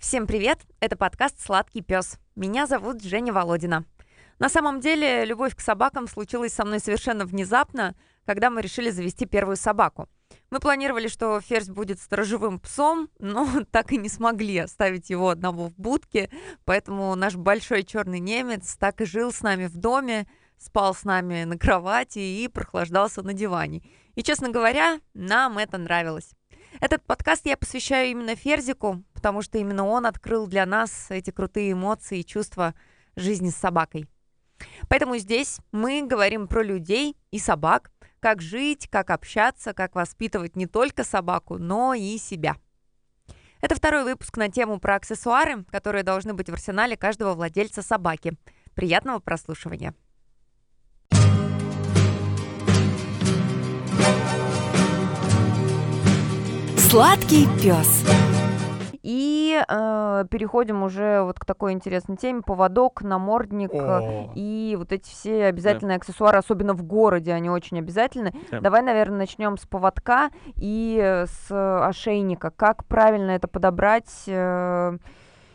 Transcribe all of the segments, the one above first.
Всем привет! Это подкаст «Сладкий пес». Меня зовут Женя Володина. На самом деле, любовь к собакам случилась со мной совершенно внезапно, когда мы решили завести первую собаку. Мы планировали, что Ферзь будет сторожевым псом, но так и не смогли оставить его одного в будке, поэтому наш большой черный немец так и жил с нами в доме, спал с нами на кровати и прохлаждался на диване. И, честно говоря, нам это нравилось. Этот подкаст я посвящаю именно Ферзику, потому что именно он открыл для нас эти крутые эмоции и чувства жизни с собакой. Поэтому здесь мы говорим про людей и собак, как жить, как общаться, как воспитывать не только собаку, но и себя. Это второй выпуск на тему про аксессуары, которые должны быть в арсенале каждого владельца собаки. Приятного прослушивания! Сладкий пес. И э, переходим уже вот к такой интересной теме. Поводок, намордник э, О. и вот эти все обязательные аксессуары, особенно в городе, они очень обязательны. Да. Давай, наверное, начнем с поводка и э, с ошейника. Как правильно это подобрать? э,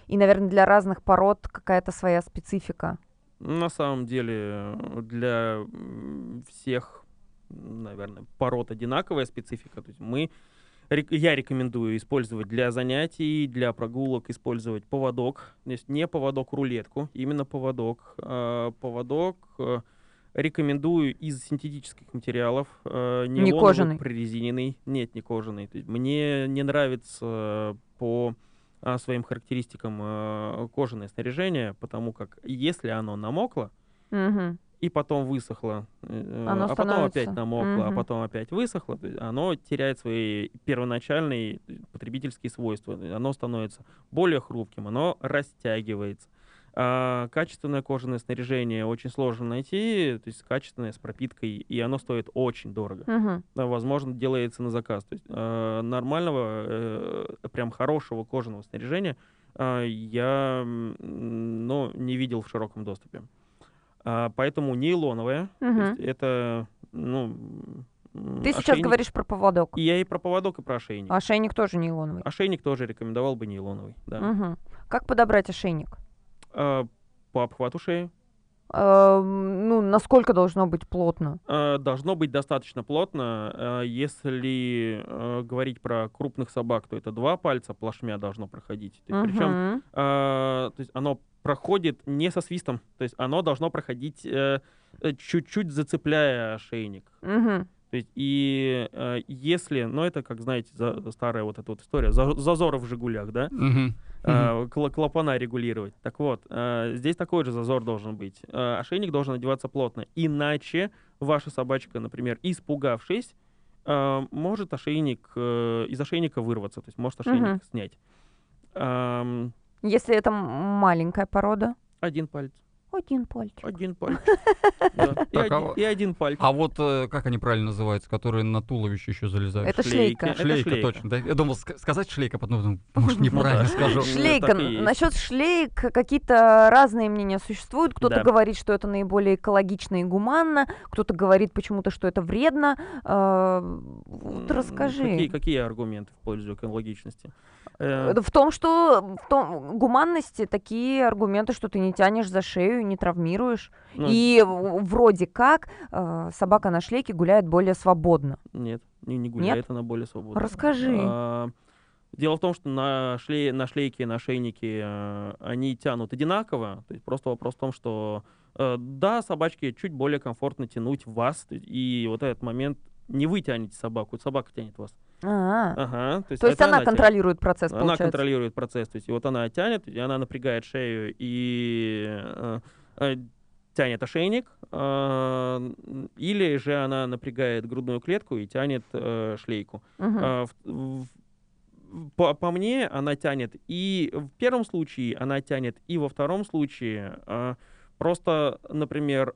и, наверное, для разных пород какая-то своя специфика. На самом деле для м, всех, наверное, пород одинаковая специфика. То есть мы, я рекомендую использовать для занятий, для прогулок использовать поводок. То есть не поводок-рулетку, именно поводок. А, Поводок э, рекомендую из синтетических материалов. э, Не кожаный? Прорезиненный. Нет, не кожаный. Мне не нравится по а, своим характеристикам э, кожаное снаряжение, потому как если оно намокло Мгм. И потом высохло, э, Оно а потом опять намокло, Мгм. а потом опять высохло, оно теряет свои первоначальные потребительские свойства. Оно становится более хрупким, оно растягивается. А качественное кожаное снаряжение очень сложно найти, то есть качественное с пропиткой, и оно стоит очень дорого да, возможно, делается на заказ. То есть э, нормального, э, прям хорошего кожаного снаряжения э, я ну, не видел в широком доступе. А, поэтому нейлоновая. то Мгм. есть это, ну, Ты сейчас ошейник. говоришь про поводок. И я и про поводок, и про ошейник. Ошейник тоже нейлоновый. Ошейник тоже рекомендовал бы нейлоновый, да. Мгм. Как подобрать ошейник? А, по обхвату шеи Э, ну, насколько должно быть плотно? э, должно быть достаточно плотно. Э, Если э, говорить про крупных собак, то это два пальца плашмя должно проходить. То есть Причем Мгм. То есть оно проходит не со свистом, то есть оно должно проходить э, э, чуть-чуть зацепляя ошейник. Мгм. То есть и э, если, ну это как знаете, за- старая вот эта вот история, за- зазоры в Жигулях, да, Мгм. Кла- клапана регулировать. Так вот, а, здесь такой же зазор должен быть. А, ошейник должен одеваться плотно, иначе ваша собачка, например, испугавшись, а, может ошейник э, из ошейника вырваться, то есть может ошейник Мгм. снять. Ам, Если это маленькая порода. один палец. Один пальчик. Один пальчик. Да, И Так, а один- и один пальчик. А вот э, как они правильно называются, которые на туловище еще залезают? Это шлейка. это шлейка, шлейка. точно. да? Я думал ска- сказать шлейка, потом думал, может неправильно скажу. Ну, Шлейка. Насчет шлейк какие-то разные мнения существуют. Кто-то Да. говорит, что это наиболее экологично и гуманно, кто-то говорит почему-то, что это вредно. А, Вот расскажи. Какие, какие аргументы в пользу экологичности? Э, В том, что в том, гуманности такие аргументы, что ты не тянешь за шею, не травмируешь. ну, И вроде как э, собака на шлейке гуляет более свободно. Нет, не, не гуляет она более свободно. Расскажи. А, Дело в том, что на, шле, на шлейке, на шейнике э, они тянут одинаково. То есть просто вопрос в том, что э, да, собачке чуть более комфортно тянуть вас, и вот этот момент не вы тянете собаку, собака тянет вас. А, Ага, то есть, То есть она тянет. контролирует процесс, Она получается. контролирует процесс. То есть и вот она тянет, и она напрягает шею и э, э, тянет ошейник, э, или же она напрягает грудную клетку и тянет э, шлейку. Мгм. А, в- в- по, по мне, она тянет и в первом случае, она тянет и во втором случае. А, Просто, например, э,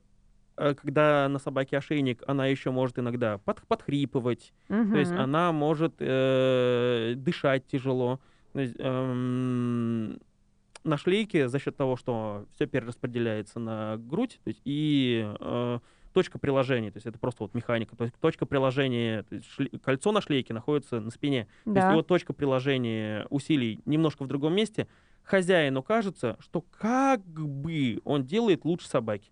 когда на собаке ошейник, она еще может иногда под, подхрипывать, то есть она может э, дышать тяжело. То есть, эм, на шлейке за счет того, что все перераспределяется на грудь, то есть и э, точка приложения, то есть это просто вот механика, то есть точка приложения, то есть шли- кольцо на шлейке находится на спине, то есть Да. его точка приложения усилий немножко в другом месте, хозяину кажется, что как бы он делает лучше собаки.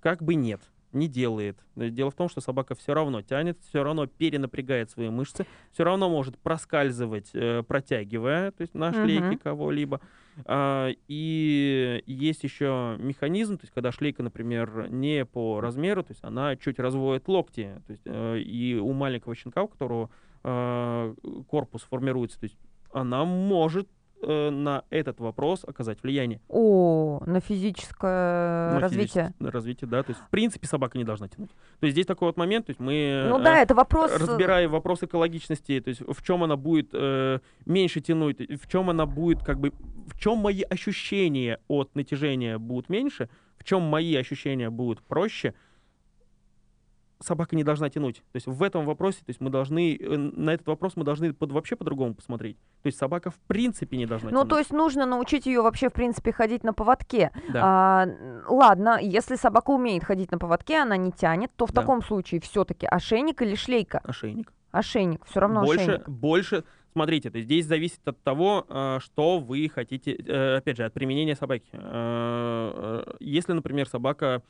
Как бы нет, не делает. Есть Дело в том, что собака все равно тянет, все равно перенапрягает свои мышцы, все равно может проскальзывать, э, протягивая, то есть на шлейке Мгм. кого-либо. А, и есть еще механизм, то есть когда шлейка, например, не по размеру, то есть она чуть разводит локти, то есть э, и у маленького щенка, у которого э, корпус формируется, то есть она может э, на этот вопрос оказать влияние. О, на физическое на развитие. физическое развитие, да, то есть в принципе собака не должна тянуть. То есть здесь такой вот момент, то есть мы Ну э, да, это вопрос... э, разбирая вопрос экологичности, то есть в чем она будет э, меньше тянуть, в чем она будет как бы, в чем мои ощущения от натяжения будут меньше, в чем мои ощущения будут проще, собака не должна тянуть. То есть в этом вопросе, то есть мы должны, э, на этот вопрос мы должны под, вообще по-другому посмотреть. То есть собака в принципе не должна Ну, тянуть. то есть нужно научить ее вообще, в принципе, ходить на поводке. Да. А, ладно, если собака умеет ходить на поводке, она не тянет, то в Да. таком случае все-таки ошейник или шлейка? Ошейник. Ошейник, все равно больше, ошейник. больше, смотрите, то здесь зависит от того, э, что вы хотите, э, опять же, от применения собаки. Если, например, собака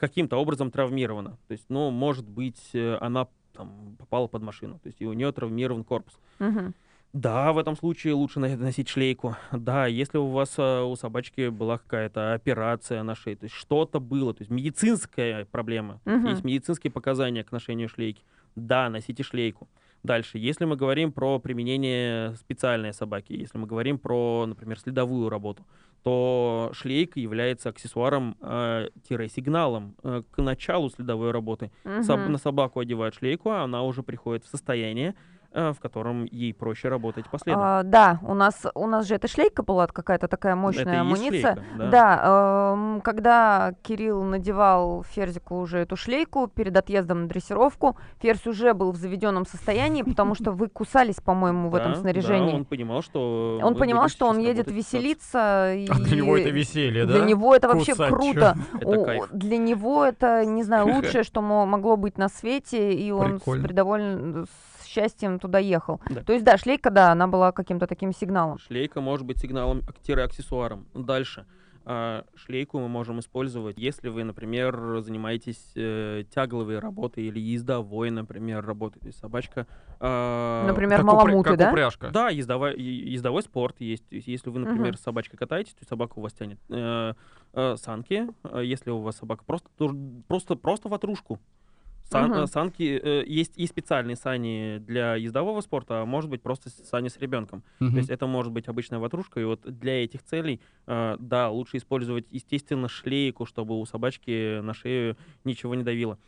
каким-то образом травмирована, то есть, ну, может быть, э, она там, попала под машину, то есть и у нее травмирован корпус. Мгм. Да, в этом случае лучше носить шлейку. Да, если у вас э, у собачки была какая-то операция на шее, то есть что-то было, то есть медицинская проблема, Мгм. есть медицинские показания к ношению шлейки. Да, носите шлейку. Дальше, если мы говорим про применение специальной собаки, если мы говорим про, например, следовую работу, то шлейка является аксессуаром, э, тире сигналом э, к началу следовой работы. Соб- Мгм. на собаку одевают шлейку, а она уже приходит в состояние, в котором ей проще работать последом. А, да, у нас, у нас же эта шлейка была какая-то такая мощная Это амуниция. шлейка, да. Да, эм, когда Кирилл надевал Ферзику уже эту шлейку перед отъездом на дрессировку, Ферзь уже был в заведенном состоянии, потому что вы кусались, по-моему, в этом снаряжении. Да, он понимал, что... Он понимал, что он едет веселиться. И А для него это веселье, да? Для него это вообще круто. Для него это, не знаю, лучшее, что мо- могло быть на свете, и он с счастьем туда ехал. Да. То есть, да, шлейка, да, она была каким-то таким сигналом. Шлейка может быть сигналом, аксессуаром. Дальше. А, Шлейку мы можем использовать, если вы, например, занимаетесь э, тягловой работой или ездовой, например, работой. То есть собачка... а, Например, Как маламуты, как да? упряжка. Да, ездовой, ездовой спорт есть. То есть если вы, например, Мгм. с собачкой катаетесь, то собака у вас тянет э, э, санки. Э, Если у вас собака просто, просто, просто ватрушку. Сан- э, санки, э, есть и специальные сани для ездового спорта, а может быть просто сани с ребенком. Мгм. То есть это может быть обычная ватрушка, и вот для этих целей, э, да, лучше использовать, естественно, шлейку, чтобы у собачки на шею ничего не давило.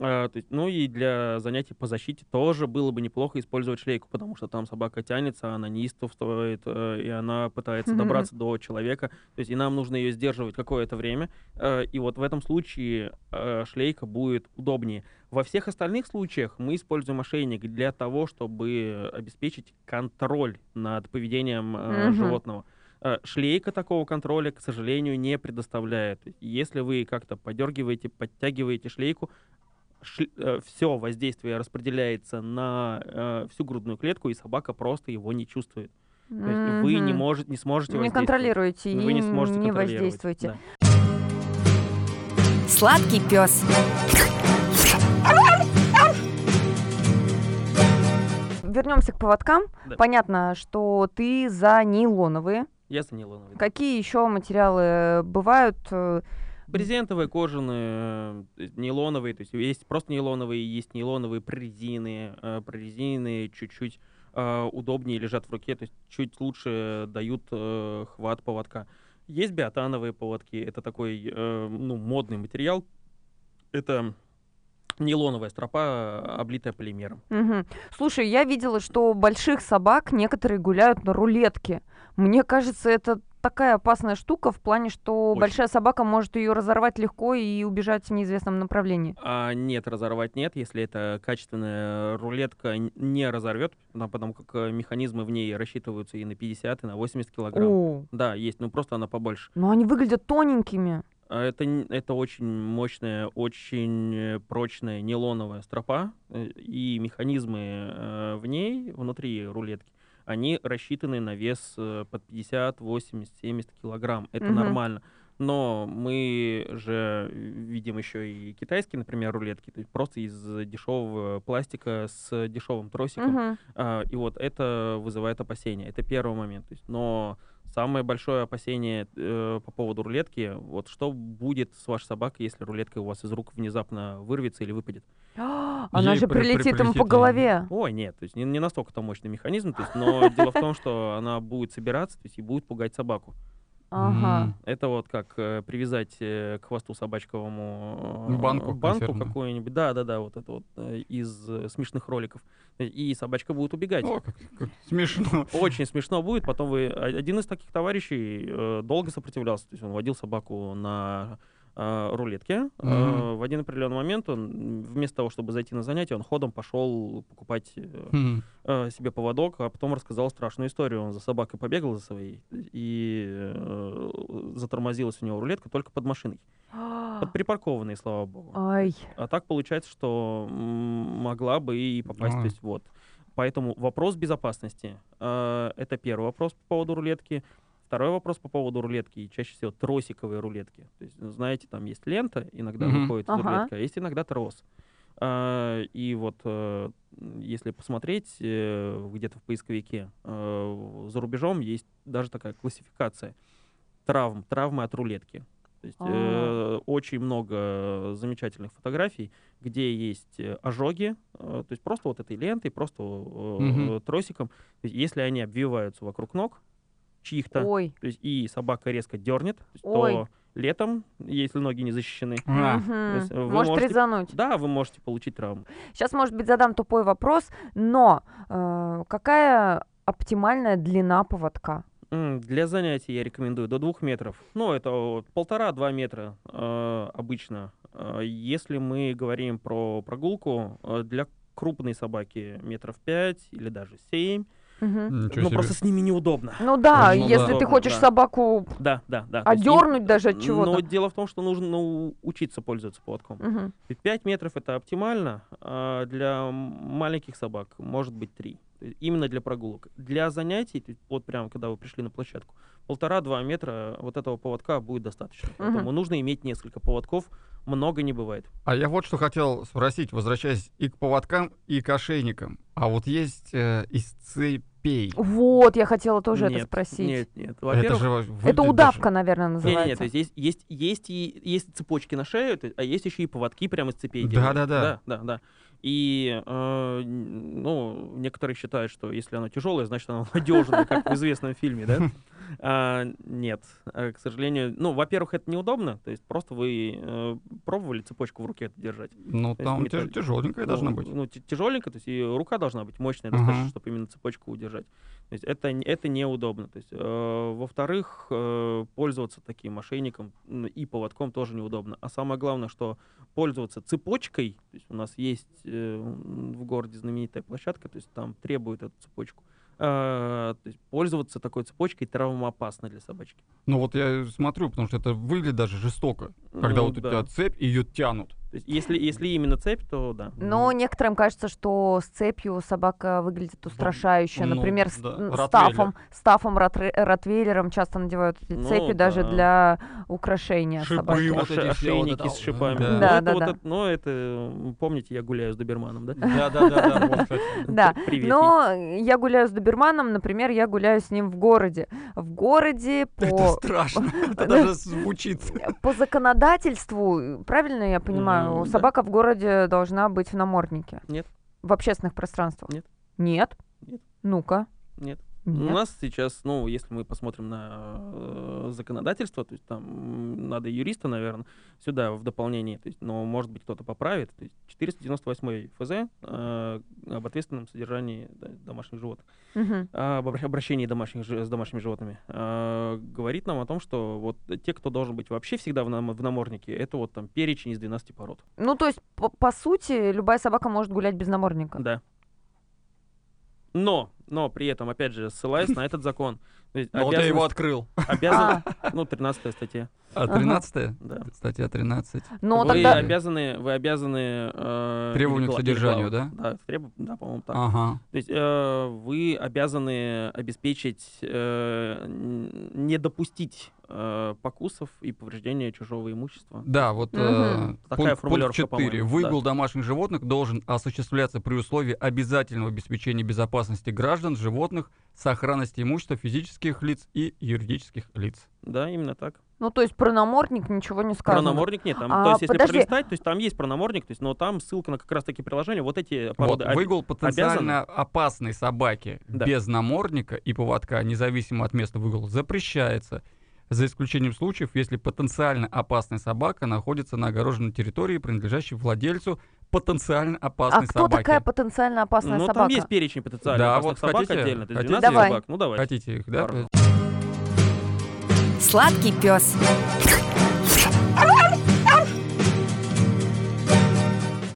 А, то есть, ну и для занятий по защите тоже было бы неплохо использовать шлейку, потому что там собака тянется, она неистовствует, э, и она пытается добраться до человека. То есть и нам нужно ее сдерживать какое-то время. э, И вот в этом случае э, шлейка будет удобнее. Во всех остальных случаях мы используем ошейник для того, чтобы обеспечить контроль над поведением Мгм. животного. Шлейка такого контроля, к сожалению, не предоставляет. Если вы как-то подергиваете, подтягиваете шлейку, все воздействие распределяется на э, всю грудную клетку, и собака просто его не чувствует. То есть вы не, может, не сможете Не контролируете Вы и не сможете не воздействуете. да. Сладкий пес. Вернемся к поводкам. Да. Понятно, что ты за нейлоновые. Я за нейлоновый. да. Какие еще материалы бывают? Брезентовые, кожаные, э, нейлоновые, то есть есть просто нейлоновые, есть нейлоновые прорезиненные, э, прорезиненные чуть-чуть э, удобнее лежат в руке, то есть чуть лучше дают хват поводка. Есть биотановые поводки, это такой ну, модный материал, это нейлоновая стропа, облитая полимером. Мгм. Слушай, я видела, что у больших собак некоторые гуляют на рулетке. Мне кажется, это такая опасная штука в плане, что Очень. большая собака может ее разорвать легко и убежать в неизвестном направлении. А нет, разорвать нет, если это качественная рулетка не разорвет, потому как э, механизмы в ней рассчитываются и на 50, и на 80 килограмм. О, Да, есть, но просто она побольше. но они выглядят тоненькими. А Это, это очень мощная, очень э, прочная нейлоновая стропа, э, и механизмы э, в ней, внутри рулетки, они рассчитаны на вес э, под 50, 80, 70 килограмм. Это Мгм. нормально. Но мы же видим еще и китайские, например, рулетки, то есть просто из дешевого пластика с дешевым тросиком. Мгм. А, и вот это вызывает опасения. Это первый момент. То есть, но самое большое опасение э, по поводу рулетки, вот что будет с вашей собакой, если рулетка у вас из рук внезапно вырвется или выпадет? Она же при- при- прилетит ему по голове. Ой, нет, то есть не, не настолько там мощный механизм, то есть, но дело в том, что она будет собираться, то есть и будет пугать собаку. Ага. Это вот как э, привязать э, к хвосту собачковому э, Банку банку какую-нибудь, да, да, да, вот это вот э, из э, смешных роликов, и собачка будет убегать. О, как, как смешно. Очень смешно будет. Потом вы а- один из таких товарищей э, долго сопротивлялся, то есть он водил собаку на э, рулетке. Э, Мгм. в один определенный момент он вместо того, чтобы зайти на занятие, он ходом пошел покупать э, себе поводок, а потом рассказал страшную историю. Он за собакой побегал за своей и затормозилась у него рулетка только под машиной, под припаркованной, слава богу. Ай. А так получается, что могла бы и попасть. То А. есть вот. Поэтому вопрос безопасности. э, это первый вопрос по поводу рулетки. Второй вопрос по поводу рулетки, и чаще всего тросиковые рулетки. То есть, ну, знаете, там есть лента, иногда Мгм. выходит Ага. рулетки, а есть иногда трос. А, И вот э, если посмотреть э, где-то в поисковике, э, за рубежом есть даже такая классификация травм, травмы от рулетки. То есть э, очень много замечательных фотографий, где есть ожоги, э, то есть просто вот этой лентой, просто э, Мгм. тросиком. То есть если они обвиваются вокруг ног чьих-то, Ой. то есть и собака резко дернет, то, есть Ой. то летом, если ноги не защищены, А, вы Может можете- резануть. да, вы можете получить травму. Сейчас, может быть, задам тупой вопрос, но э, какая оптимальная длина поводка? Для занятий я рекомендую до двух метров. Ну, это полтора-два метра э, обычно. Э, Если мы говорим про прогулку, э, для крупной собаки метров пять или даже семь. Ничего ну, себе. просто с ними неудобно. Ну да, Ну если да. ты хочешь Да. собаку Да, да, да. То есть им- одернуть даже от Но чего-то. дело в том, что нужно ну, учиться пользоваться поводком. Мгм. 5 метров это оптимально, а для маленьких собак может быть 3. Именно для прогулок. Для занятий, вот прямо когда вы пришли на площадку, полтора-два метра вот этого поводка будет достаточно. Мгм. Поэтому нужно иметь несколько поводков, много не бывает. А я вот что хотел спросить, возвращаясь и к поводкам, и к ошейникам. А вот есть э, из цепей. Вот, я хотела тоже это Нет, спросить. Нет, нет. Это Во-первых, же Это удавка, даже- наверное, называется. не, не, то есть есть, есть, есть, и, есть цепочки на шею, а есть еще и поводки прямо из цепей. делают. Да-да-да. Да, да, да. И, э, ну, некоторые считают, что если оно тяжелое, значит оно надежное, как в известном фильме, да? А, нет, А, к сожалению. Ну, во-первых, это неудобно, то есть просто вы э, пробовали цепочку в руке это держать. Ну, То там металл- тяжеленькая должна ну, быть. Ну, тяжеленько, то есть и рука должна быть мощная достаточно, чтобы именно цепочку удержать. То есть это, это неудобно. То есть, э, во-вторых, э, пользоваться таким мошенником и поводком тоже неудобно. А самое главное, что пользоваться цепочкой, то есть у нас есть э, в городе знаменитая площадка, то есть там требуют эту цепочку. э, то есть пользоваться такой цепочкой травмоопасно для собачки. Ну вот я смотрю, потому что это выглядит даже жестоко. Когда Ну, вот у да. тебя цепь, и ее тянут. Есть если, если именно цепь, то да. Но некоторым кажется, что с цепью собака выглядит устрашающе. ну, Например, с да, ротвейлер. стафом, стафом ротре- ротвейлером часто надевают эти Ну, цепи даже да. для украшения Шипы собаки. вот Оши- вот ошейники это с вот, шипами. да. Ну, Да, это да, вот да. это- ну, это, м, помните, я гуляю с доберманом, да? Да-да-да. вот, кстати. Да, Привет. но я гуляю с доберманом, например, я гуляю с ним в городе. В городе Это по, страшно. Это Да. даже звучит. по законодательству, правильно я понимаю, да. собака в городе должна быть в наморднике? Нет. В общественных пространствах? Нет. Нет? Нет. Ну-ка. Нет. Нет. У нас сейчас, ну, если мы посмотрим на э, законодательство, то есть там надо юриста, наверное, сюда в дополнение, то есть, но, может быть, кто-то поправит. То есть 498 ФЗ э, об ответственном содержании домашних животных, а, об обра- обращении домашних, с домашними животными, э, говорит нам о том, что вот те, кто должен быть вообще всегда в, нам- в наморднике, это вот там перечень из 12 пород. Ну, то есть, по, по сути, любая собака может гулять без намордника. Да. Но, но при этом, опять же, ссылаясь на этот закон, я обязанность- его открыл. обязан, А, ну, 13 статья. А Ага. 13 Да. Статья 13. Но вы тогда... обязаны, вы обязаны... э, Требования к содержанию, глава- Да, треб- да, по-моему, так. Ага. То есть э, вы обязаны обеспечить, э, не допустить э, покусов и повреждения чужого имущества. Да, вот Мгм. э, Такая пункт, пункт 4. по-моему, Выгул да. домашних животных должен осуществляться при условии обязательного обеспечения безопасности граждан, животных, сохранности имущества физических лиц и юридических лиц. Да, именно так. Ну, то есть про намордник ничего не Про сказано. намордник нет. Там, А, то есть, если подожди. пролистать, то есть там есть про намордник, то есть, но там ссылка на как раз таки приложение. Вот эти породы. Вот, выгул потенциально опасной собаки Да. без намордника и поводка, независимо от места выгула, запрещается. За исключением случаев, если потенциально опасная собака находится на огороженной территории, принадлежащей владельцу потенциально А опасной кто собаки. такая потенциально опасная ну, собака? там есть перечень потенциально Да, опасных вот собак хотите- отдельно. То есть хотите? 12 Давай. собак. Ну, давайте. Хотите их, да? Пожалуйста. Сладкий пес.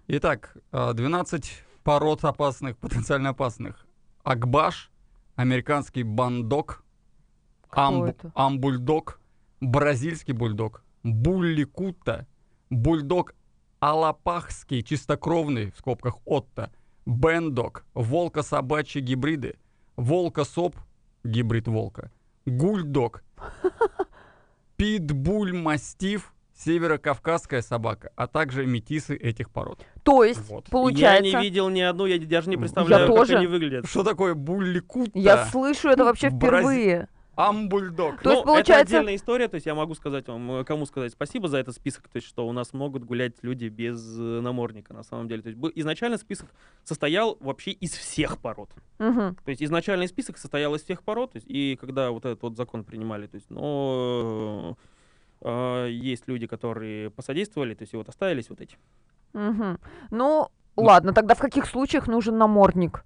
Итак, э, 12 пород опасных, потенциально опасных. Акбаш, американский бандок, амб- амбульдог, бразильский бульдог, булликута, бульдог алапахский, чистокровный, в скобках Отто, бендок, волко-собачьи гибриды, волка-соп, гибрид волка, гульдог, питбуль-мастиф, северокавказская собака, а также метисы этих пород. То есть, Вот. получается... Я не видел ни одну, я даже не представляю, как тоже. они выглядят. Что такое булликута? Я слышу это вообще впервые. Амбульдог. То есть, Ну, получается- Это отдельная история, то есть я могу сказать вам, э, кому сказать спасибо за этот список, то есть что у нас могут гулять люди без э, намордника на самом деле. То есть изначально список состоял вообще из всех пород. Мгм. То есть изначальный список состоял из всех пород, то есть, и когда вот этот вот закон принимали, то есть, но э, есть люди, которые посодействовали, то есть и вот остались вот эти. Мгм. Ну, ладно, тогда в каких случаях нужен намордник?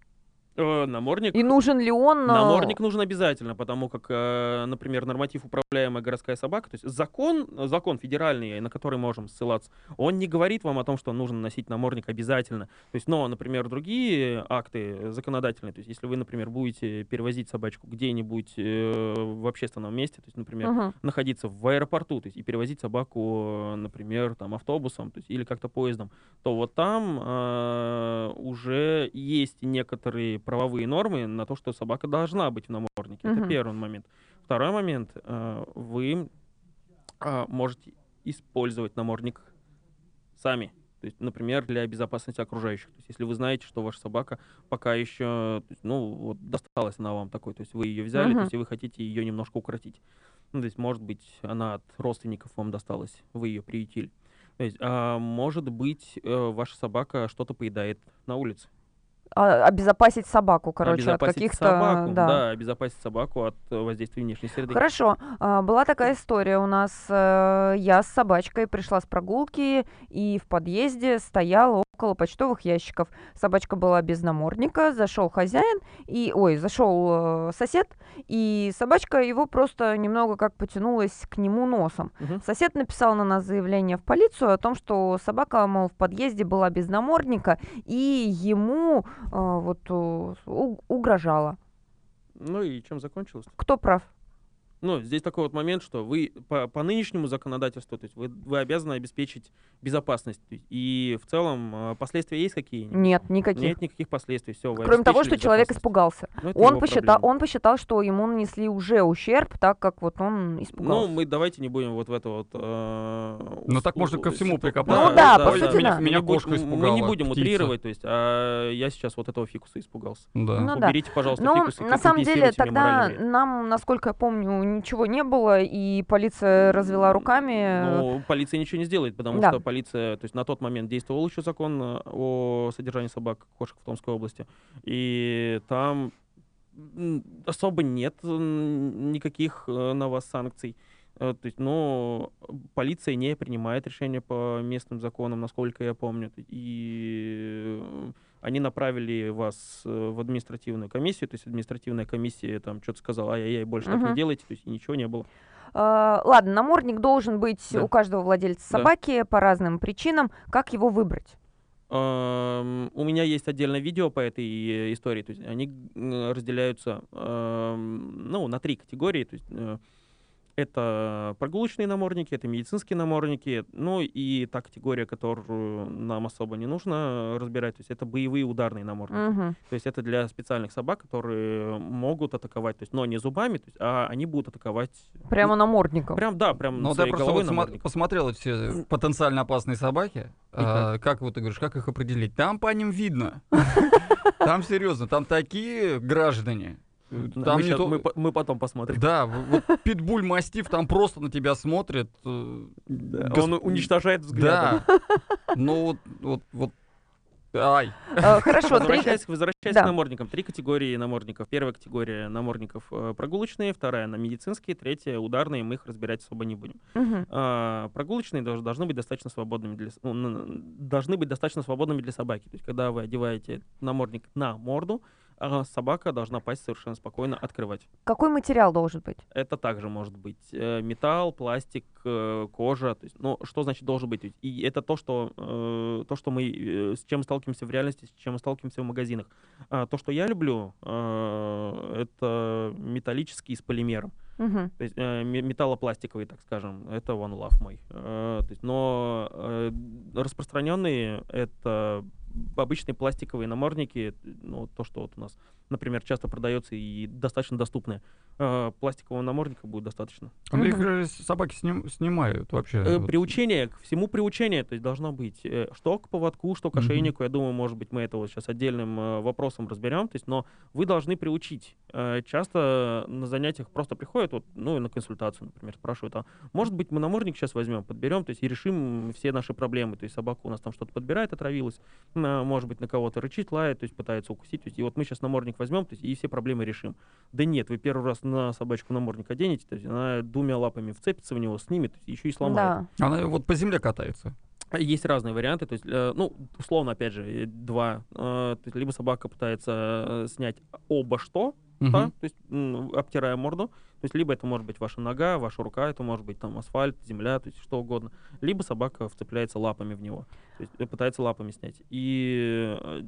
Э, намордник. И нужен ли он... Намордник нужен обязательно, потому как, э, например, норматив управляемая городская собака, то есть закон, закон федеральный, на который можем ссылаться, он не говорит вам о том, что нужно носить намордник обязательно. То есть, но, например, другие акты законодательные, то есть если вы, например, будете перевозить собачку где-нибудь э, в общественном месте, то есть, например, Мгм. находиться в аэропорту, то есть и перевозить собаку, например, там автобусом, то есть или как-то поездом, то вот там э, уже есть некоторые правовые нормы на то, что собака должна быть в наморднике. Это Мгм. первый момент. Второй момент. э, вы э, можете использовать намордник сами. То есть, например, для безопасности окружающих. То есть, если вы знаете, что ваша собака пока еще, ну, вот досталась она вам такой, то есть вы ее взяли, Мгм. то есть и вы хотите ее немножко укротить. Ну, то есть, может быть, она от родственников вам досталась, вы ее приютили. То есть, а, может быть, э, ваша собака что-то поедает на улице. А, обезопасить собаку, короче, от обезопасить каких-то... собаку, да. да, обезопасить собаку от э, воздействия внешней среды. Хорошо. А, Была такая история у нас. э, Я с собачкой пришла с прогулки, и в подъезде стояла около почтовых ящиков. Собачка была без намордника, зашел хозяин, и, ой, зашел э, сосед, и собачка его просто немного как потянулась к нему носом. Мгм. Сосед написал на нас заявление в полицию о том, что собака, мол, в подъезде была без намордника, и ему вот э, у- угрожала. Ну и чем закончилось? Кто прав? Ну, здесь такой вот момент, что вы по, по нынешнему законодательству, то есть вы, вы обязаны обеспечить безопасность. И в целом э, последствия есть какие-нибудь? Нет, никаких. Нет никаких последствий. Все, Кроме того, что человек испугался. Ну, Он посчитал, он посчитал, что ему нанесли уже ущерб, так как вот он испугался. Ну, мы давайте не будем вот в это вот... э, Ну, так можно ко всему прикопаться. Ну да, по да, сути, да. Меня кошка Мы не испугала, будем птица. утрировать, то есть, а я сейчас вот этого фикуса испугался. Да. Ну да. Уберите, пожалуйста, Ну, фикус и на самом деле, тогда нам, насколько я помню, ничего не было, и полиция развела руками. Ну, полиция ничего не сделает, потому Да. что полиция, то есть на тот момент действовал еще закон э, о содержании собак, кошек в Томской области, и там особо нет никаких э, на вас санкций. Э, То есть, ну, полиция не принимает решения по местным законам, насколько я помню. И они направили вас э, в административную комиссию, то есть административная комиссия там что-то сказала, ай-яй-яй, больше так Мгм. не делайте, то есть ничего не было. А, ладно, намордник должен быть Да. у каждого владельца Да. собаки по разным причинам. Как его выбрать? Эм, У меня есть отдельное видео по этой э, истории. То есть они разделяются эм, ну, на три категории. То есть, э, Это прогулочные намордники, это медицинские намордники, ну и та категория, которую нам особо не нужно разбирать, то есть это боевые ударные намордники. Мгм. То есть это для специальных собак, которые могут атаковать, то есть, но не зубами, то есть, а они будут атаковать... Прямо намордником. Прям, да, прям Ну, вот я своей просто вот посмотрел эти все потенциально опасные собаки. А, как вот ты говоришь, как их определить? Там по ним видно. Там серьезно, там такие граждане. Да, Там мы, не щас- то- мы мы потом посмотрим. Да, вот питбуль мастиф там просто на тебя смотрит. э, гос- Он уничтожает взглядом. Да. Ну вот, вот, вот. Ай. Э, Хорошо, три... Возвращаясь, возвращаясь Да. к намордникам. Три категории намордников. Первая категория намордников э, прогулочные, вторая на медицинские, третья ударные. Мы их разбирать особо не будем. Мгм. А, прогулочные дож- должны быть достаточно свободными для ну, должны быть достаточно свободными для собаки. То есть, когда вы одеваете намордник на морду, а, собака должна пасть совершенно спокойно открывать. Какой материал должен быть? Это также может быть э, металл, пластик, э, кожа. То есть, ну, что значит должен быть? И это то, что, э, то, что мы, э, с чем сталкиваемся в реальности, с чем мы сталкиваемся в магазинах. А, то, что я люблю, э, это металлический с полимером. Мгм. То есть э, ме- металлопластиковый, так скажем, это One Love мой. Э, то есть, но э, распространенные это обычные пластиковые намордники, ну, то, что вот у нас, например, часто продается и достаточно доступные. Э, пластикового намордника будет достаточно. Ну, их же собаки сним- снимают вообще. Э, вот. Приучение, к всему приучение, то есть должно быть э, что к поводку, что к ошейнику. Я думаю, может быть, мы это вот сейчас отдельным э, вопросом разберем. То есть, но вы должны приучить. Э, Часто на занятиях просто приходят, вот, ну, на консультацию, например, спрашивают, а может быть, мы намордник сейчас возьмем, подберем, то есть и решим все наши проблемы. То есть собака у нас там что-то подбирает, отравилась, на- может быть, на кого-то рычит, лает, то есть пытается укусить. То есть, и вот мы сейчас намордник возьмем, то есть и все проблемы решим. Да нет, вы первый раз на собачку намордник оденете, то есть она двумя лапами вцепится в него, снимет, еще и сломает. Да. Она вот по земле катается. Есть разные варианты, то есть, э, ну, условно, опять же, два. Э, то есть, либо собака пытается э, снять оба что, Мгм. то есть, обтирая морду, то есть, либо это может быть ваша нога, ваша рука, это может быть там асфальт, земля, то есть, что угодно. Либо собака вцепляется лапами в него, то есть, э, пытается лапами снять. И э,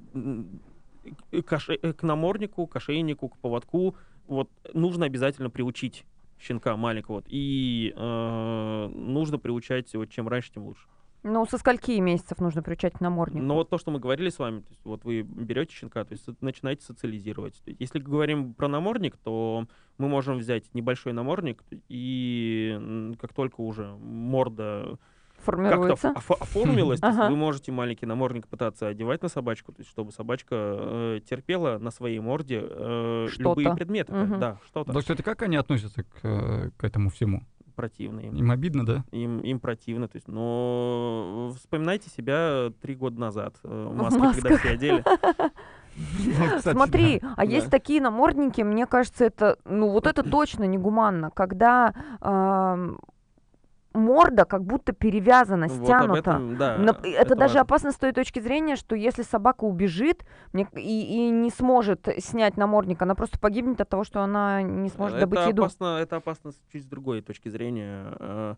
к, ошей- э, к наморднику, к ошейнику, к поводку вот нужно обязательно приучить щенка маленького. Вот, и э, нужно приучать, вот, чем раньше, тем лучше. Ну, со скольки месяцев нужно приучать к наморднику? Но вот то, что мы говорили с вами, то есть вот вы берете щенка, то есть начинаете социализировать. Есть Если говорим про намордник, то мы можем взять небольшой намордник, и как только уже морда как-то Формируется. оф- оформилась, то есть Ага. вы можете маленький намордник пытаться одевать на собачку, то есть чтобы собачка э, терпела на своей морде э, любые предметы. Да, что-то Да, кстати, как они относятся к, э, к этому всему? Противное. им. Им обидно, да? Им, им противно. То есть, но вспоминайте себя три года назад. э, масках, когда все одели. Ну, кстати, Смотри, да. а есть такие намордники, мне кажется, это, ну вот это точно негуманно, когда морда как будто перевязана, Вот стянута. этом, да, Нап- это, даже важно. опасно с той точки зрения, что если собака убежит мне- и, и не сможет снять намордник, она просто погибнет от того, что она не сможет это добыть еду. Опасно, это опасно с чуть с другой точки зрения.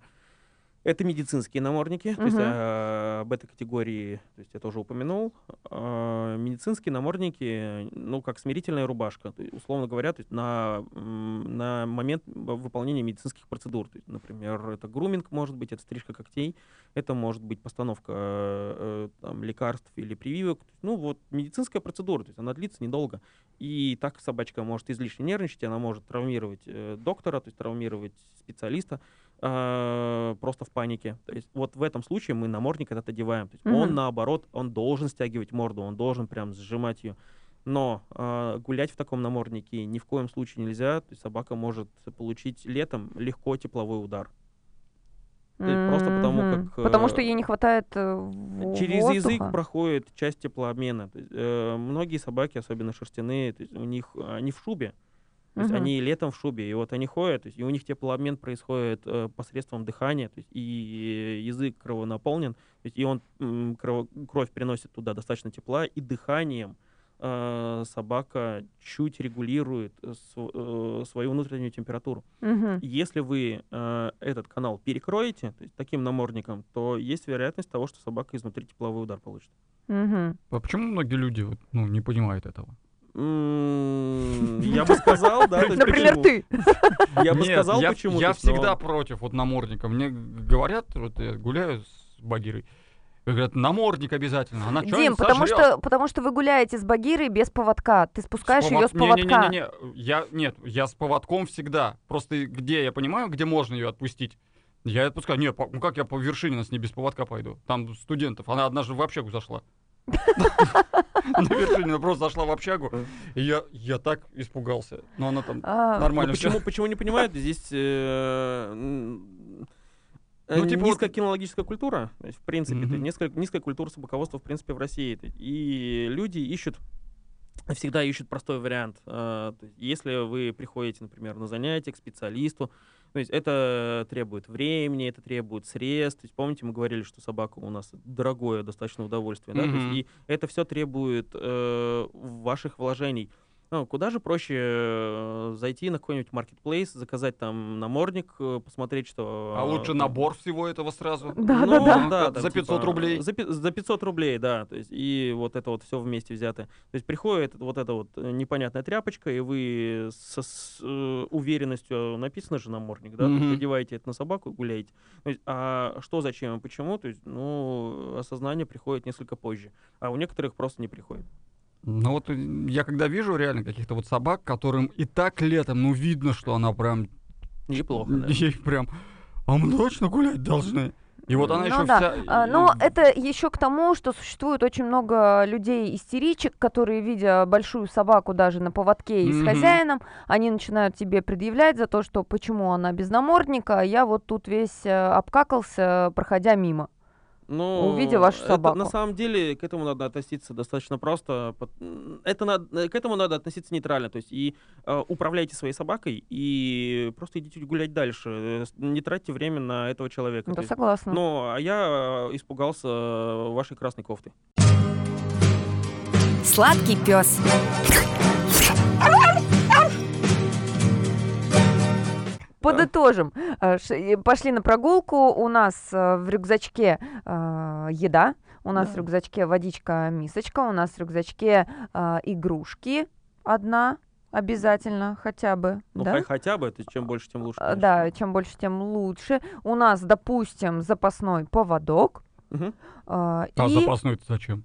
Это медицинские намордники, то есть э, об этой категории, то есть я тоже упомянул. Э, Медицинские намордники, ну, как смирительная рубашка, то есть, условно говоря, то есть на, на момент выполнения медицинских процедур. То есть, например, это груминг может быть, это стрижка когтей, это может быть постановка э, там, лекарств или прививок. Есть, Ну, вот медицинская процедура, то есть она длится недолго. И так собачка может излишне нервничать, она может травмировать э, доктора, то есть травмировать специалиста э, просто в панике. То есть вот в этом случае мы намордник этот одеваем. То есть он, Мгм. наоборот, он должен стягивать морду, он должен прям сжимать ее. Но э, гулять в таком наморднике ни в коем случае нельзя. То есть собака может получить летом легко тепловой удар. Есть просто потому как, Потому э, что ей не хватает э, Через язык воздуха. проходит часть теплообмена. Есть, э, многие собаки, особенно шерстяные, есть у них они в шубе. То есть Мгм. они летом в шубе, и вот они ходят, то есть, и у них теплообмен происходит э, посредством дыхания, то есть, и язык кровонаполнен, то есть, и он м, крово- кровь приносит туда достаточно тепла, и дыханием э, собака чуть регулирует э, св- э, свою внутреннюю температуру. Мгм. Если вы э, этот канал перекроете то есть, таким намордником, то есть вероятность того, что собака изнутри тепловой удар получит. Мгм. А почему многие люди вот, ну, не понимают этого? М, Я бы сказал, да. Например, почему? ты. Я бы Нет, сказал, я, почему. Я всегда против вот намордника. Мне говорят, вот я гуляю с Багирой, говорят, намордник обязательно. Она Дим, не потому сожрёт?» что, потому что вы гуляете с Багирой без поводка. Ты спускаешь С ее с повод- поводка. Не-не-не, я нет, я с поводком всегда. Просто где я понимаю, где можно ее отпустить. Я отпускаю. Не, по- ну как я по вершине с ней без поводка пойду? Там студентов. Она однажды в общагу зашла. На вершине просто зашла в общагу. И я, я так испугался. Но она там А, Ну, нормально почему, почему не понимают? Здесь э, э, Ну, типа вот- низкая кинологическая культура, то есть, в принципе, есть Мгм. низкая, культура собаководства, в принципе, в России. И люди ищут всегда ищут простой вариант. А, Если вы приходите, например, на занятие к специалисту, то есть это требует времени, это требует средств. То есть помните, мы говорили, что собака у нас дорогое достаточно удовольствие, да? То есть и это все требует э, ваших вложений. Ну, куда же проще э, зайти на какой-нибудь маркетплейс, заказать там намордник, э, посмотреть, что... А э, лучше там- набор всего этого сразу. Да, ну, да, да. да, За там, 500 типа, рублей. За, за 500 рублей, да. То есть, и вот это вот все вместе взято. То есть приходит вот эта вот непонятная тряпочка, и вы со, с э, уверенностью, написано же намордник, да, Мгм. одеваете это на собаку и гуляете. То есть, а что, зачем и почему, то есть, ну, осознание приходит несколько позже. А у некоторых просто не приходит. Ну вот э, я когда вижу реально каких-то вот собак, которым и так летом, ну видно, что она прям, Неплохо, да. ей прям, а мы точно гулять должны. И вот она Ну еще да. вся... А, э, Но это еще к тому, что существует очень много людей-истеричек, которые, видя большую собаку даже на поводке и с Мгм. хозяином, они начинают тебе предъявлять за то, что почему она без намордника, а я вот тут весь э, обкакался, проходя мимо. Ну, Увидя вашу это собаку. на самом деле к этому надо относиться достаточно просто. Это надо, к этому надо относиться нейтрально. То есть и э, управляйте своей собакой и просто идите гулять дальше. Э, Не тратьте время на этого человека. Да, есть, согласна. ну, а я э, испугался э, вашей красной кофты. Сладкий пес. Подытожим. Э, э, Пошли на прогулку. У нас э, в рюкзачке э, еда. У нас в рюкзачке водичка, мисочка. У нас в рюкзачке э, игрушки. Одна обязательно, хотя бы. Ну, да? хай- хотя бы, это чем больше, тем лучше. Конечно. Да, чем больше, тем лучше. У нас, допустим, запасной поводок. Мгм. а, А и запасной это зачем?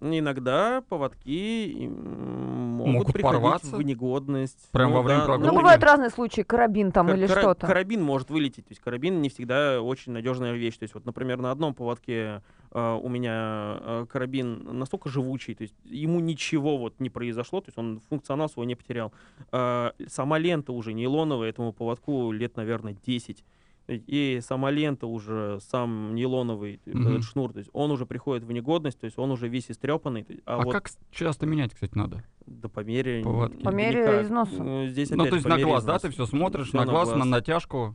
Иногда поводки могут, Могут приходить порваться? в негодность. Прям во время ну, прогулки? например, бывают разные случаи, карабин там Кар- или кара- что-то. Карабин может вылететь. То есть карабин не всегда очень надежная вещь. То есть вот, например, на одном поводке э, у меня э, карабин настолько живучий, то есть ему ничего вот не произошло, то есть он функционал свой не потерял. Э, сама лента уже нейлоновая этому поводку лет, наверное, 10. И сама лента уже, сам нейлоновый э, Мгм. этот шнур, то есть он уже приходит в негодность, то есть он уже весь истрепанный. А, А вот как часто менять, кстати, надо? да по мере... Поводки? По мере никак. износа. Ну, Здесь ну, опять то есть на глаз, да, износа. ты все смотришь, Всё на глаз, на натяжку,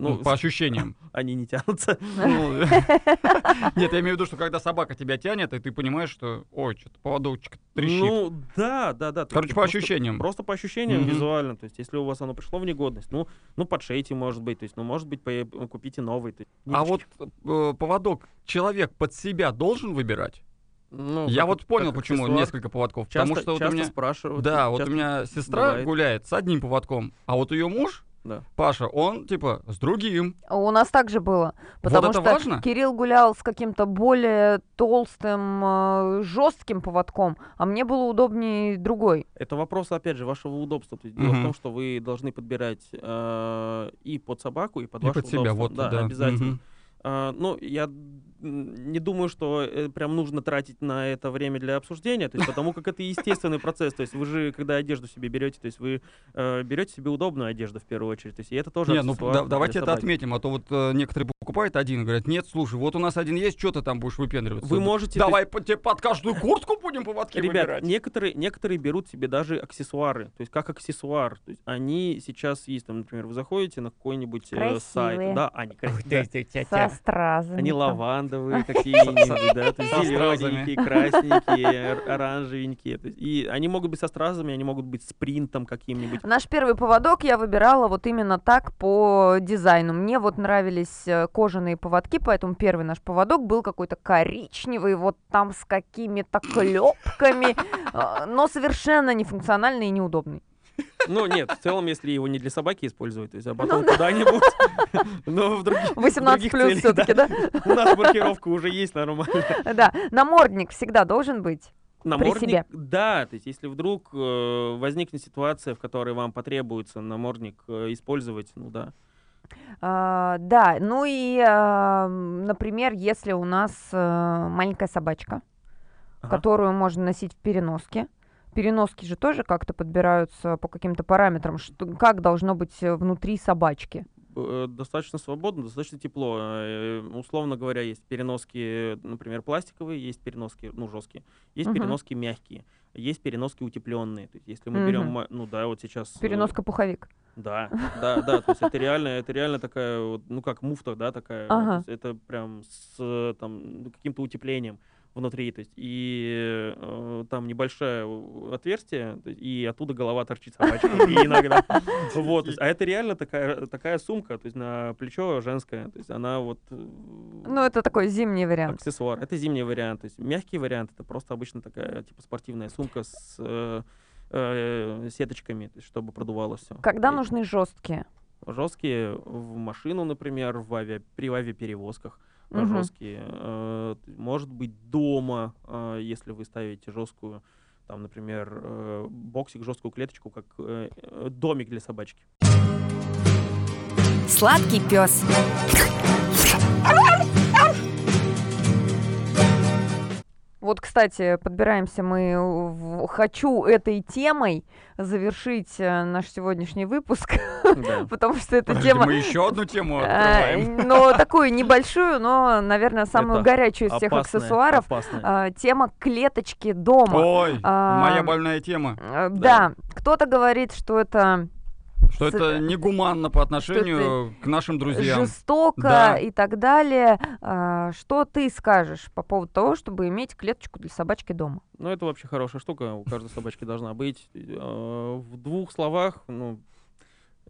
ну, Ну, по ощущениям. они не тянутся. Ну, Нет, я имею в виду, что когда собака тебя тянет, и ты понимаешь, что, ой, что-то поводочек трещит. Ну, да, да, да. Короче, по ощущениям. Просто по ощущениям визуально. То есть, если у вас оно пришло в негодность, ну, ну подшейте, может быть. То есть, ну, может быть, по- купите новый. А вот э, поводок человек под себя должен выбирать? Ну, Я как- вот понял, как почему аксессуар. несколько поводков. Часто, потому что вот у меня... спрашивают. Да, вот у меня сестра бывает. гуляет с одним поводком, а вот ее муж, Да. Паша, он типа с другим. У нас так же было. Потому это что важно? Кирилл гулял с каким-то более толстым, жестким поводком, а мне было удобнее другой. Это вопрос, опять же, вашего удобства. То есть, дело в Мгм. том, что вы должны подбирать э, и под собаку, и под И ваше под себя, удобство. вот, да, да. обязательно. А, ну, я не думаю, что э, прям нужно тратить на это время для обсуждения, то есть потому как это естественный процесс. То есть вы же, когда одежду себе берете, то есть вы э, берете себе удобную одежду в первую очередь. То есть и это тоже Не, ну да- давайте это собаки. отметим, а то вот э, некоторые покупают один и говорят, нет, слушай, вот у нас один есть, что ты там будешь выпендриваться? Вы можете... Давай по- тебе под каждую куртку будем поводки Ребят, выбирать. некоторые, некоторые берут себе даже аксессуары, то есть как аксессуар. То есть они сейчас есть, там, например, вы заходите на какой-нибудь э, сайт. Да, они красивые. Со стразами. Они там. Лавандовые какие-нибудь, да, то есть Со стразами. зелененькие, красненькие, ор- оранжевенькие. И они могут быть со стразами, они могут быть с принтом каким-нибудь. Наш первый поводок я выбирала вот именно так по дизайну. Мне вот нравились э, кожаные поводки, поэтому первый наш поводок был какой-то коричневый, вот там с какими-то клепками, э, но совершенно нефункциональный и неудобный. Ну, нет, в целом, если его не для собаки использовать, то есть, а потом куда-нибудь, но в других 18 других плюс все-таки, да? У нас маркировка уже есть нормально. Да, намордник всегда должен быть. Намордник, себе. да, то есть если вдруг э, возникнет ситуация, в которой вам потребуется намордник э, использовать, ну да. А, да, ну и, м, например, если у нас э, маленькая собачка, Ага. которую можно носить в переноске. Переноски же тоже как-то подбираются по каким-то параметрам, что, как должно быть э, внутри собачки. Э, достаточно свободно, достаточно тепло. Э, Условно говоря, есть переноски, например, пластиковые, есть переноски, ну, жесткие, есть Мгм. переноски мягкие, есть переноски утепленные. То есть, если мы Мгм. берем, ну да, вот сейчас. э, Переноска-пуховик. Да, да, да, то есть это реально, это реально такая, вот, ну как муфта, да, такая. Ага. это прям с там ну, каким-то утеплением внутри, то есть и э, там небольшое отверстие, и оттуда голова торчит собачки и иногда. Вот, а это реально такая такая сумка, то есть на плечо женская, то есть она вот. э, Ну, это такой зимний вариант. аксессуар. Это зимний вариант. То есть мягкий вариант это просто обычно такая типа спортивная сумка с э, э, сеточками, то есть, чтобы продувало все. Когда нужны жесткие? Жесткие в машину, например, в авиа, при авиаперевозках. Мгм. Жесткие. э, Может быть, дома, э, если вы ставите жесткую, там, например, э, боксик, жесткую клеточку, как домик для собачки. Сладкий пес. Вот, кстати, подбираемся мы. Хочу этой темой завершить э, наш сегодняшний выпуск, Да. потому что эта Подожди, тема... мы еще одну тему открываем. Но такую небольшую, но, наверное, самую Это горячую из всех Опасная, аксессуаров. опасная. э, Тема клеточки дома. Ой, А, моя больная тема. Э, Да, кто-то говорит, что это Что с- это негуманно по отношению к нашим друзьям. жестоко Да. и так далее. А, Что ты скажешь по поводу того, чтобы иметь клеточку для собачки дома? Ну, это вообще хорошая штука, у каждой собачки должна быть. Э, В двух словах, ну,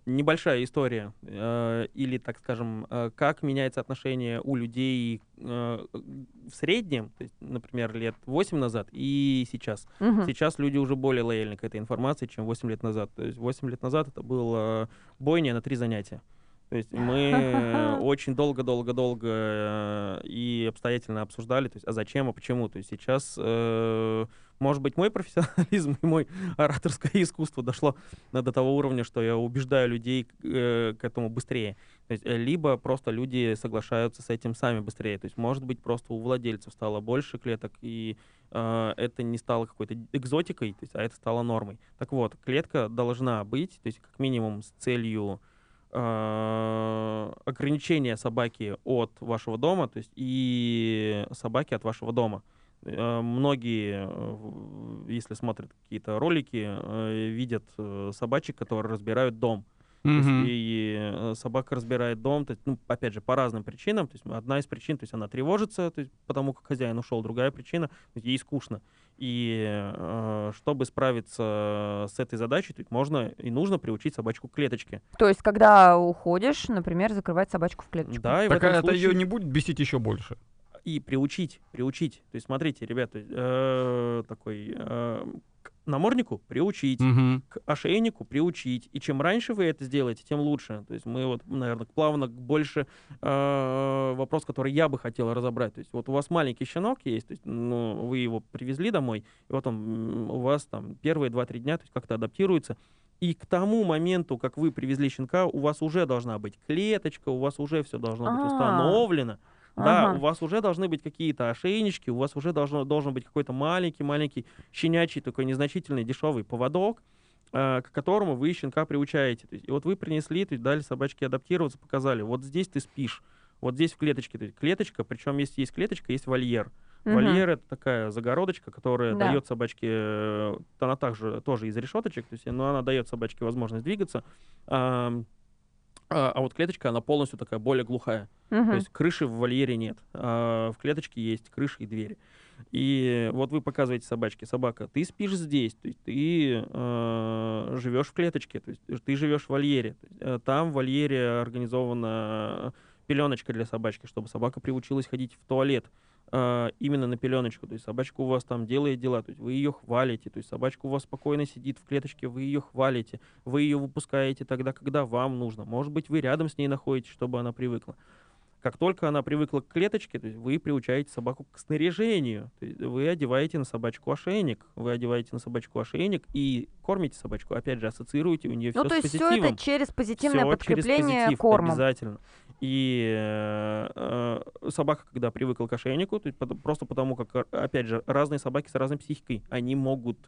небольшая история, э, или, так скажем, э, как меняется отношение у людей э, в среднем, то есть, например, лет 8 назад и сейчас. Мгм. Сейчас люди уже более лояльны к этой информации, чем 8 лет назад. То есть 8 лет назад это было бойня на три занятия. То есть мы очень долго-долго-долго э, и обстоятельно обсуждали, то есть, а зачем, а почему. То есть сейчас, э, может быть, мой профессионализм и мой ораторское искусство дошло э, до того уровня, что я убеждаю людей э, к этому быстрее. То есть, э, либо просто люди соглашаются с этим сами быстрее. То есть, может быть, просто у владельцев стало больше клеток, и э, это не стало какой-то экзотикой, то есть, а это стало нормой. Так вот, клетка должна быть, то есть, как минимум, с целью э, ограничения собаки от вашего дома, то есть и собаки от вашего дома. Э, Многие, э, в- если смотрят какие-то ролики, э, видят собачек, которые разбирают дом. То есть и собака разбирает дом, то есть, ну, опять же, по разным причинам. То есть одна из причин, то есть она тревожится, то есть, потому как хозяин ушел, другая причина, то есть ей скучно. И э, чтобы справиться с этой задачей, то есть можно и нужно приучить собачку к клеточке. То есть, когда уходишь, например, закрывать собачку в клеточку. Да, и в Так этом это ее случае- не будет бесить еще больше. И приучить, приучить. То есть смотрите, ребята, э, такой э, к наморднику приучить, Мгм. к ошейнику приучить. И чем раньше вы это сделаете, тем лучше. То есть мы вот, наверное, плавно больше э, вопрос, который я бы хотел разобрать. То есть вот у вас маленький щенок есть, то есть, ну, вы его привезли домой, и вот он у вас там первые 2-3 дня то есть как-то адаптируется. И к тому моменту, как вы привезли щенка, у вас уже должна быть клеточка, у вас уже все должно быть А. установлено. Да, Ага. у вас уже должны быть какие-то ошейнички, у вас уже должно, должен быть какой-то маленький-маленький щенячий такой незначительный дешевый поводок, э, к которому вы щенка приучаете. То есть, и вот вы принесли, то есть дали собачке адаптироваться, показали, вот здесь ты спишь, вот здесь в клеточке. То есть клеточка, причем если есть клеточка, есть вольер. Мгм. Вольер это такая загородочка, которая Да. дает собачке, э, она также тоже из решеточек, то есть, но она дает собачке возможность двигаться. Ам, А, а вот клеточка, она полностью такая более глухая. Мгм. То есть крыши в вольере нет. а в клеточке есть крыши и двери. И вот вы показываете собачке, собака, ты спишь здесь, то есть ты э, живешь в клеточке, то есть ты живешь в вольере. Э, там в вольере организовано пеленочка для собачки, чтобы собака приучилась ходить в туалет э, именно на пеленочку. То есть собачка у вас там делает дела, то есть вы ее хвалите, то есть собачка у вас спокойно сидит в клеточке, вы ее хвалите, вы ее выпускаете тогда, когда вам нужно. Может быть, вы рядом с ней находитесь, чтобы она привыкла. Как только она привыкла к клеточке, то есть вы приучаете собаку к снаряжению. Вы одеваете на собачку ошейник, вы одеваете на собачку ошейник и кормите собачку. Опять же, ассоциируете у нее Ну, все то с есть все позитивом. это через позитивное через подкрепление позитив, кормом. Обязательно. И э, э, собака, когда привыкла к ошейнику, то просто потому, как, э, опять же, разные собаки с разной психикой, они могут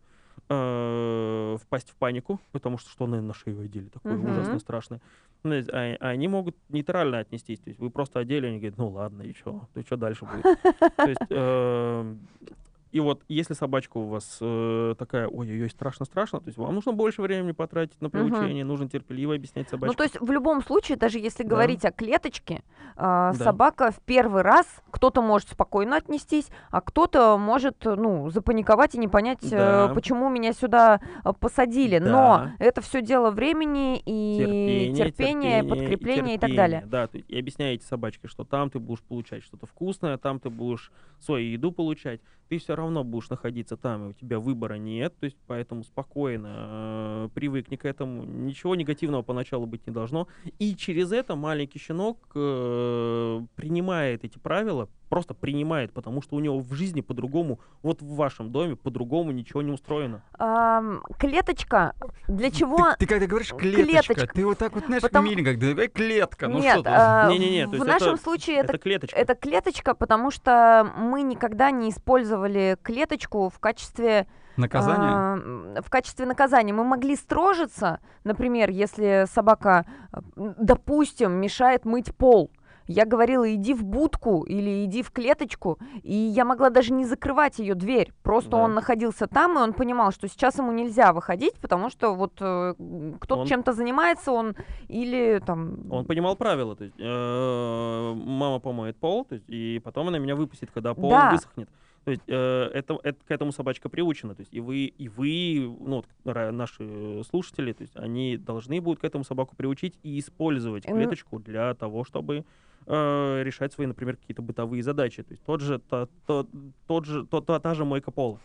э, впасть в панику, потому что что на, на шею одели, такое Мгм. ужасно страшное. А, они могут нейтрально отнестись. То есть вы просто одели, они говорят, ну ладно, и что? То что дальше будет? То есть, э, и вот если собачка у вас э, такая, ой-ой-ой, страшно-страшно, то есть вам нужно больше времени потратить на приучение, нужно терпеливо объяснять Ну, собачке. то есть в любом случае, даже если Да. говорить о клеточке, а, Да. собака в первый раз, кто-то может спокойно отнестись, а кто-то может, ну, запаниковать и не понять, э, Да. почему меня сюда э, посадили. Да. Но это все дело времени и терпение, терпения, терпение подкрепления и, так терпение. далее. Да, и объясняете собачке, что там ты будешь получать что-то вкусное, там ты будешь свою еду получать, ты все равно будешь находиться там, и у тебя выбора нет, то есть поэтому спокойно э, привыкни к этому, ничего негативного поначалу быть не должно, и через это маленький щенок э, принимает эти правила, просто принимает, потому что у него в жизни по-другому, вот в вашем доме по-другому ничего не устроено. Ам, клеточка для чего? Ты, ты когда говоришь клеточка, Клеточка. ты вот так вот, знаешь, Потому- миленько, да, давай клетка, ну Нет, что ты? а, Не-не-не, то в нашем это- случае это Это клеточка. Это клеточка, потому что мы никогда не использовали клеточку в качестве Наказание? а, в качестве наказания. Мы могли строжиться, например, если собака, м, допустим, мешает мыть пол. Я говорила, иди в будку или иди в клеточку, и я могла даже не закрывать ее дверь. Просто Да. он находился там, и он понимал, что сейчас ему нельзя выходить, потому что вот э, кто-то Он- чем-то занимается, он или там... Он понимал правила, то есть э, мама помоет пол, то есть, и потом она меня выпустит, когда пол Да. высохнет. То есть э, это, это- к этому собачка приучена, то есть и вы, и вы, ну, вот, наши слушатели, то есть они должны будут к этому собаку приучить и использовать клеточку для того, чтобы э, решать свои, например, какие-то бытовые задачи. То есть тот же, та, то- тот же, то- та, та же мойка пола.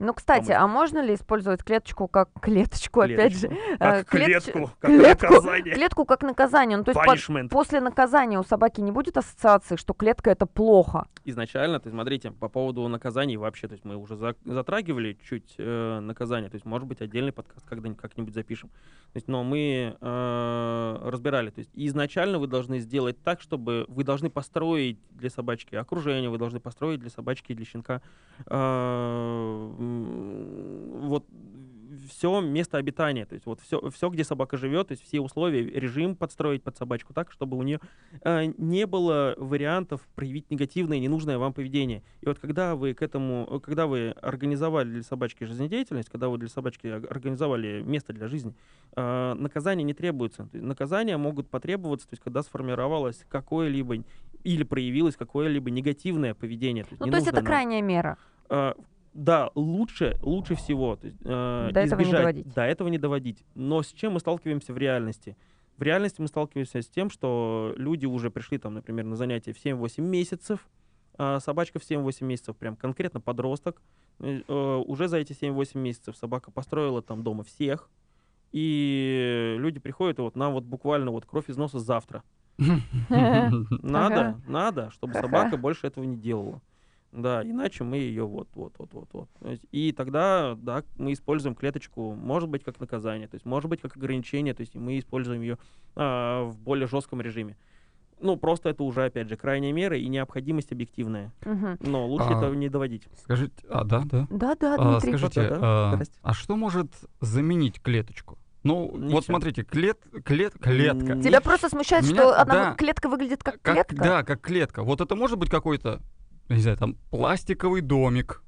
Ну, кстати, помыть. а можно ли использовать клеточку как клеточку, опять же? Клеточку. э, Как клетч- клетку, как клетку, наказание. клетку как наказание. Ну, то есть Punishment. после наказания у собаки не будет ассоциации, что клетка это плохо. изначально, то есть, смотрите, по поводу наказаний вообще, то есть мы уже за- затрагивали чуть э, наказание, то есть, может быть, отдельный подкаст когда-нибудь как-нибудь запишем. То есть, но мы э, разбирали, то есть, изначально вы должны сделать так, чтобы вы должны построить для собачки окружение, вы должны построить для собачки и для щенка э, вот все место обитания, то есть вот все, все, где собака живет, то есть все условия, режим подстроить под собачку так, чтобы у нее э, не было вариантов проявить негативное, ненужное вам поведение. И вот когда вы к этому, э, когда вы организовали для собачки жизнедеятельность, когда вы для собачки ор- организовали место для жизни, э, наказания не требуется. Наказания могут потребоваться, то есть когда сформировалось какое-либо или проявилось какое-либо негативное поведение. То есть, Ну, то есть это нам. крайняя мера. Да, лучше, лучше всего э, До этого не избежать- доводить. До этого не доводить. Но с чем мы сталкиваемся в реальности? В реальности мы сталкиваемся с тем, что люди уже пришли, там, например, на занятия в 7-8 месяцев, а собачка в 7-8 месяцев, прям конкретно подросток. Э, э, уже за эти 7-8 месяцев собака построила там дома всех, и люди приходят, и вот нам вот буквально вот кровь из носа завтра. Надо, надо, чтобы собака больше этого не делала. Да, иначе мы ее вот, вот, вот, вот, вот. И тогда, да, мы используем клеточку, может быть, как наказание, то есть, может быть, как ограничение, то есть, и мы используем ее а, в более жестком режиме. Ну, просто это уже, опять же, крайняя мера и необходимость объективная. Мгм. Но лучше А, это не доводить. Скажите, а, да, да. Да-да, А, Дмитрий. скажите, Да-да, а, здрасте. а что может заменить клеточку? Ну, Ничего. вот смотрите, клет, клет, клетка. Тебя не- просто смущает, Меня- что одна да. клетка выглядит как, Как- клетка? Да, как клетка. Вот это может быть какой-то, не знаю, там, пластиковый домик.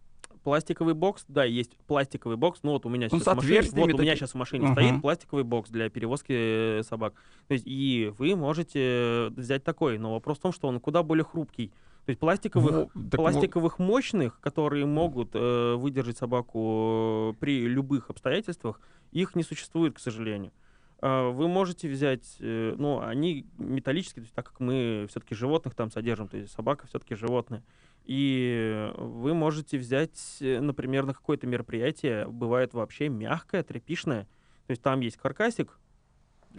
Пластиковый бокс, да, есть пластиковый бокс. Ну вот у меня Он сейчас в машине, вот у меня сейчас в машине Ага. стоит пластиковый бокс для перевозки э, собак. То есть и вы можете взять такой, но вопрос в том, что он куда более хрупкий. То есть пластиковых, во- пластиковых мощных, которые могут э, выдержать собаку э, при любых обстоятельствах, их не существует, к сожалению. А, Вы можете взять, э, ну, они металлические, то есть так как мы все-таки животных там содержим, то есть собака все-таки животное. И вы можете взять, э, например, на какое-то мероприятие, бывает вообще мягкое, тряпишное, то есть там есть каркасик,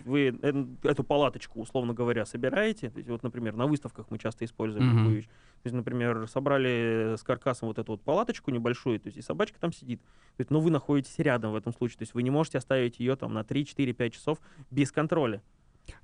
вы э, эту палаточку, условно говоря, собираете. То есть, вот, например, на выставках мы часто используем такую вещь. То есть, например, собрали с каркасом вот эту вот палаточку небольшую, то есть и собачка там сидит. То есть, но вы находитесь рядом в этом случае. То есть вы не можете оставить ее там на 3, 4, 5 часов без контроля.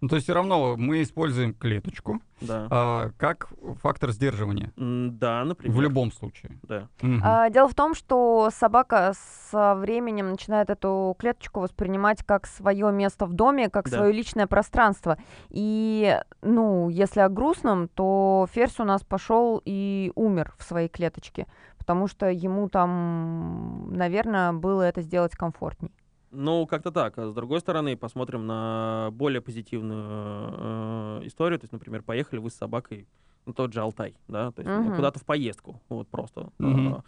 Ну, то есть все равно мы используем клеточку Да. а, как фактор сдерживания. Да, например. В любом случае. Да. Мгм. А, Дело в том, что собака со временем начинает эту клеточку воспринимать как свое место в доме, как Да. свое личное пространство. И, ну, если о грустном, то Ферзь у нас пошел и умер в своей клеточке, потому что ему там, наверное, было это сделать комфортней. Ну, как-то так. А с другой стороны, посмотрим на более позитивную э, историю. То есть, например, поехали вы с собакой на тот же Алтай, да, то есть ну, Мгм. куда-то в поездку, вот просто. А,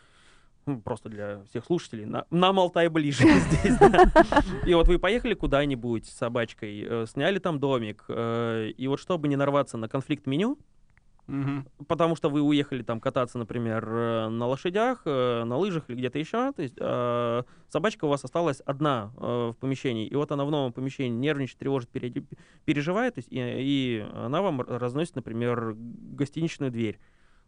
ну, Просто для всех слушателей. На- нам Алтай ближе здесь, да. И вот вы поехали куда-нибудь с собачкой, э, сняли там домик, э, и вот чтобы не нарваться на конфликт меню, Мгм. потому что вы уехали там кататься, например, э, на лошадях, э, на лыжах или где-то еще, то есть э, собачка у вас осталась одна э, в помещении, и вот она в новом помещении нервничает, тревожит, переживает, то есть, и, и она вам разносит, например, гостиничную дверь.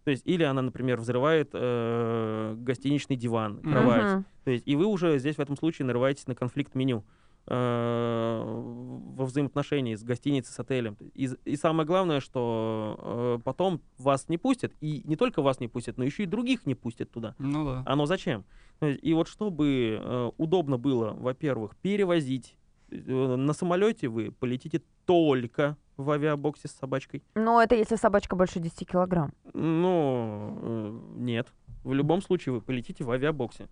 То есть, или она, например, взрывает э, гостиничный диван, кровать. Мгм. То есть, и вы уже здесь в этом случае нарываетесь на конфликт меню э, во взаимоотношении с гостиницей, с отелем. И, и самое главное, что э, потом вас не пустят, и не только вас не пустят, но еще и других не пустят туда. Ну да. Оно зачем? И вот чтобы э, удобно было, во-первых, перевозить, э, на самолете вы полетите только в авиабоксе с собачкой. Но это если собачка больше 10 килограмм. Ну, э, нет. В любом случае вы полетите в авиабоксе.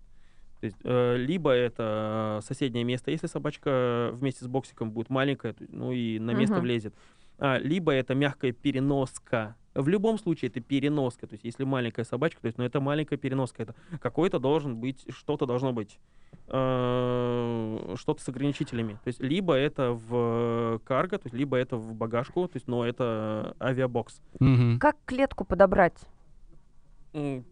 То есть, э, либо это соседнее место, если собачка вместе с боксиком будет маленькая, ну и на место Мгм. влезет. А, либо это мягкая переноска. В любом случае это переноска. То есть, если маленькая собачка, то есть, ну это маленькая переноска. Это какой-то должен быть, что-то должно быть, э, что-то с ограничителями. То есть, либо это в карго, то есть, либо это в багажку, то есть, но это авиабокс. Мгм. Как клетку подобрать?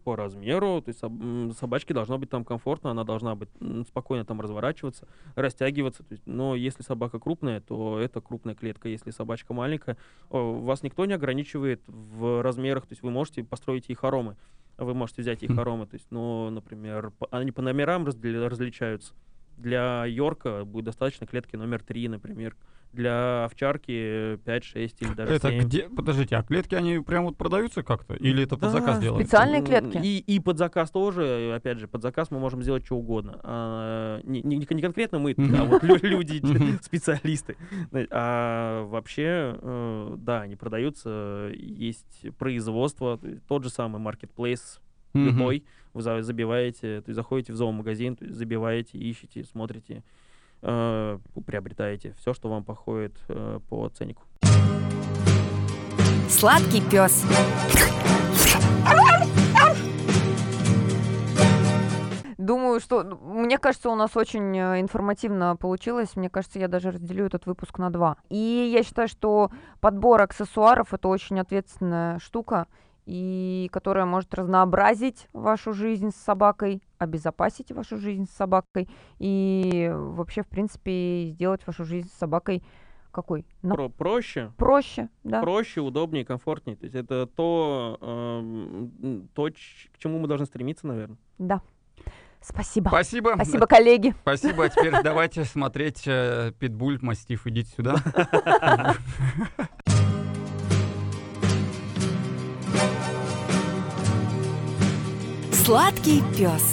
По размеру, то есть собачке должно быть там комфортно, она должна быть спокойно там разворачиваться, растягиваться. То есть, но если собака крупная, то это крупная клетка. Если собачка маленькая, вас никто не ограничивает в размерах. То есть вы можете построить ей хоромы. Вы можете взять ей Хм. хоромы. То есть, ну, например, они по номерам раздели- различаются. Для Йорка будет достаточно клетки номер 3, например. Для овчарки 5, 6 или даже Это 7. где? Подождите, а клетки они прям вот продаются как-то? Или это под Да, заказ делается? специальные М, клетки? И, и под заказ тоже, опять же, под заказ мы можем сделать что угодно. А, не, не- не конкретно мы, а вот лю- люди, специалисты. А вообще, э, да, они продаются, есть производство, тот же самый marketplace, Мгм. любой, вы за- забиваете, то есть заходите в зоомагазин, то есть забиваете, ищете, смотрите, э, приобретаете все, что вам походит э, по ценнику. Сладкий пес. Думаю, что ну, мне кажется, у нас очень э, информативно получилось. Мне кажется, я даже разделю этот выпуск на два. И я считаю, что подбор аксессуаров это очень ответственная штука, и которая может разнообразить вашу жизнь с собакой, обезопасить вашу жизнь с собакой и вообще, в принципе, сделать вашу жизнь с собакой какой? На- Про- проще, проще, да. проще, удобнее, комфортнее. То есть это то, м, то, к чему мы должны стремиться, наверное. Да. Спасибо. Спасибо. Спасибо, коллеги. Спасибо. А теперь давайте смотреть э, Питбуль, Мастиф. Идите сюда. Сладкий пес.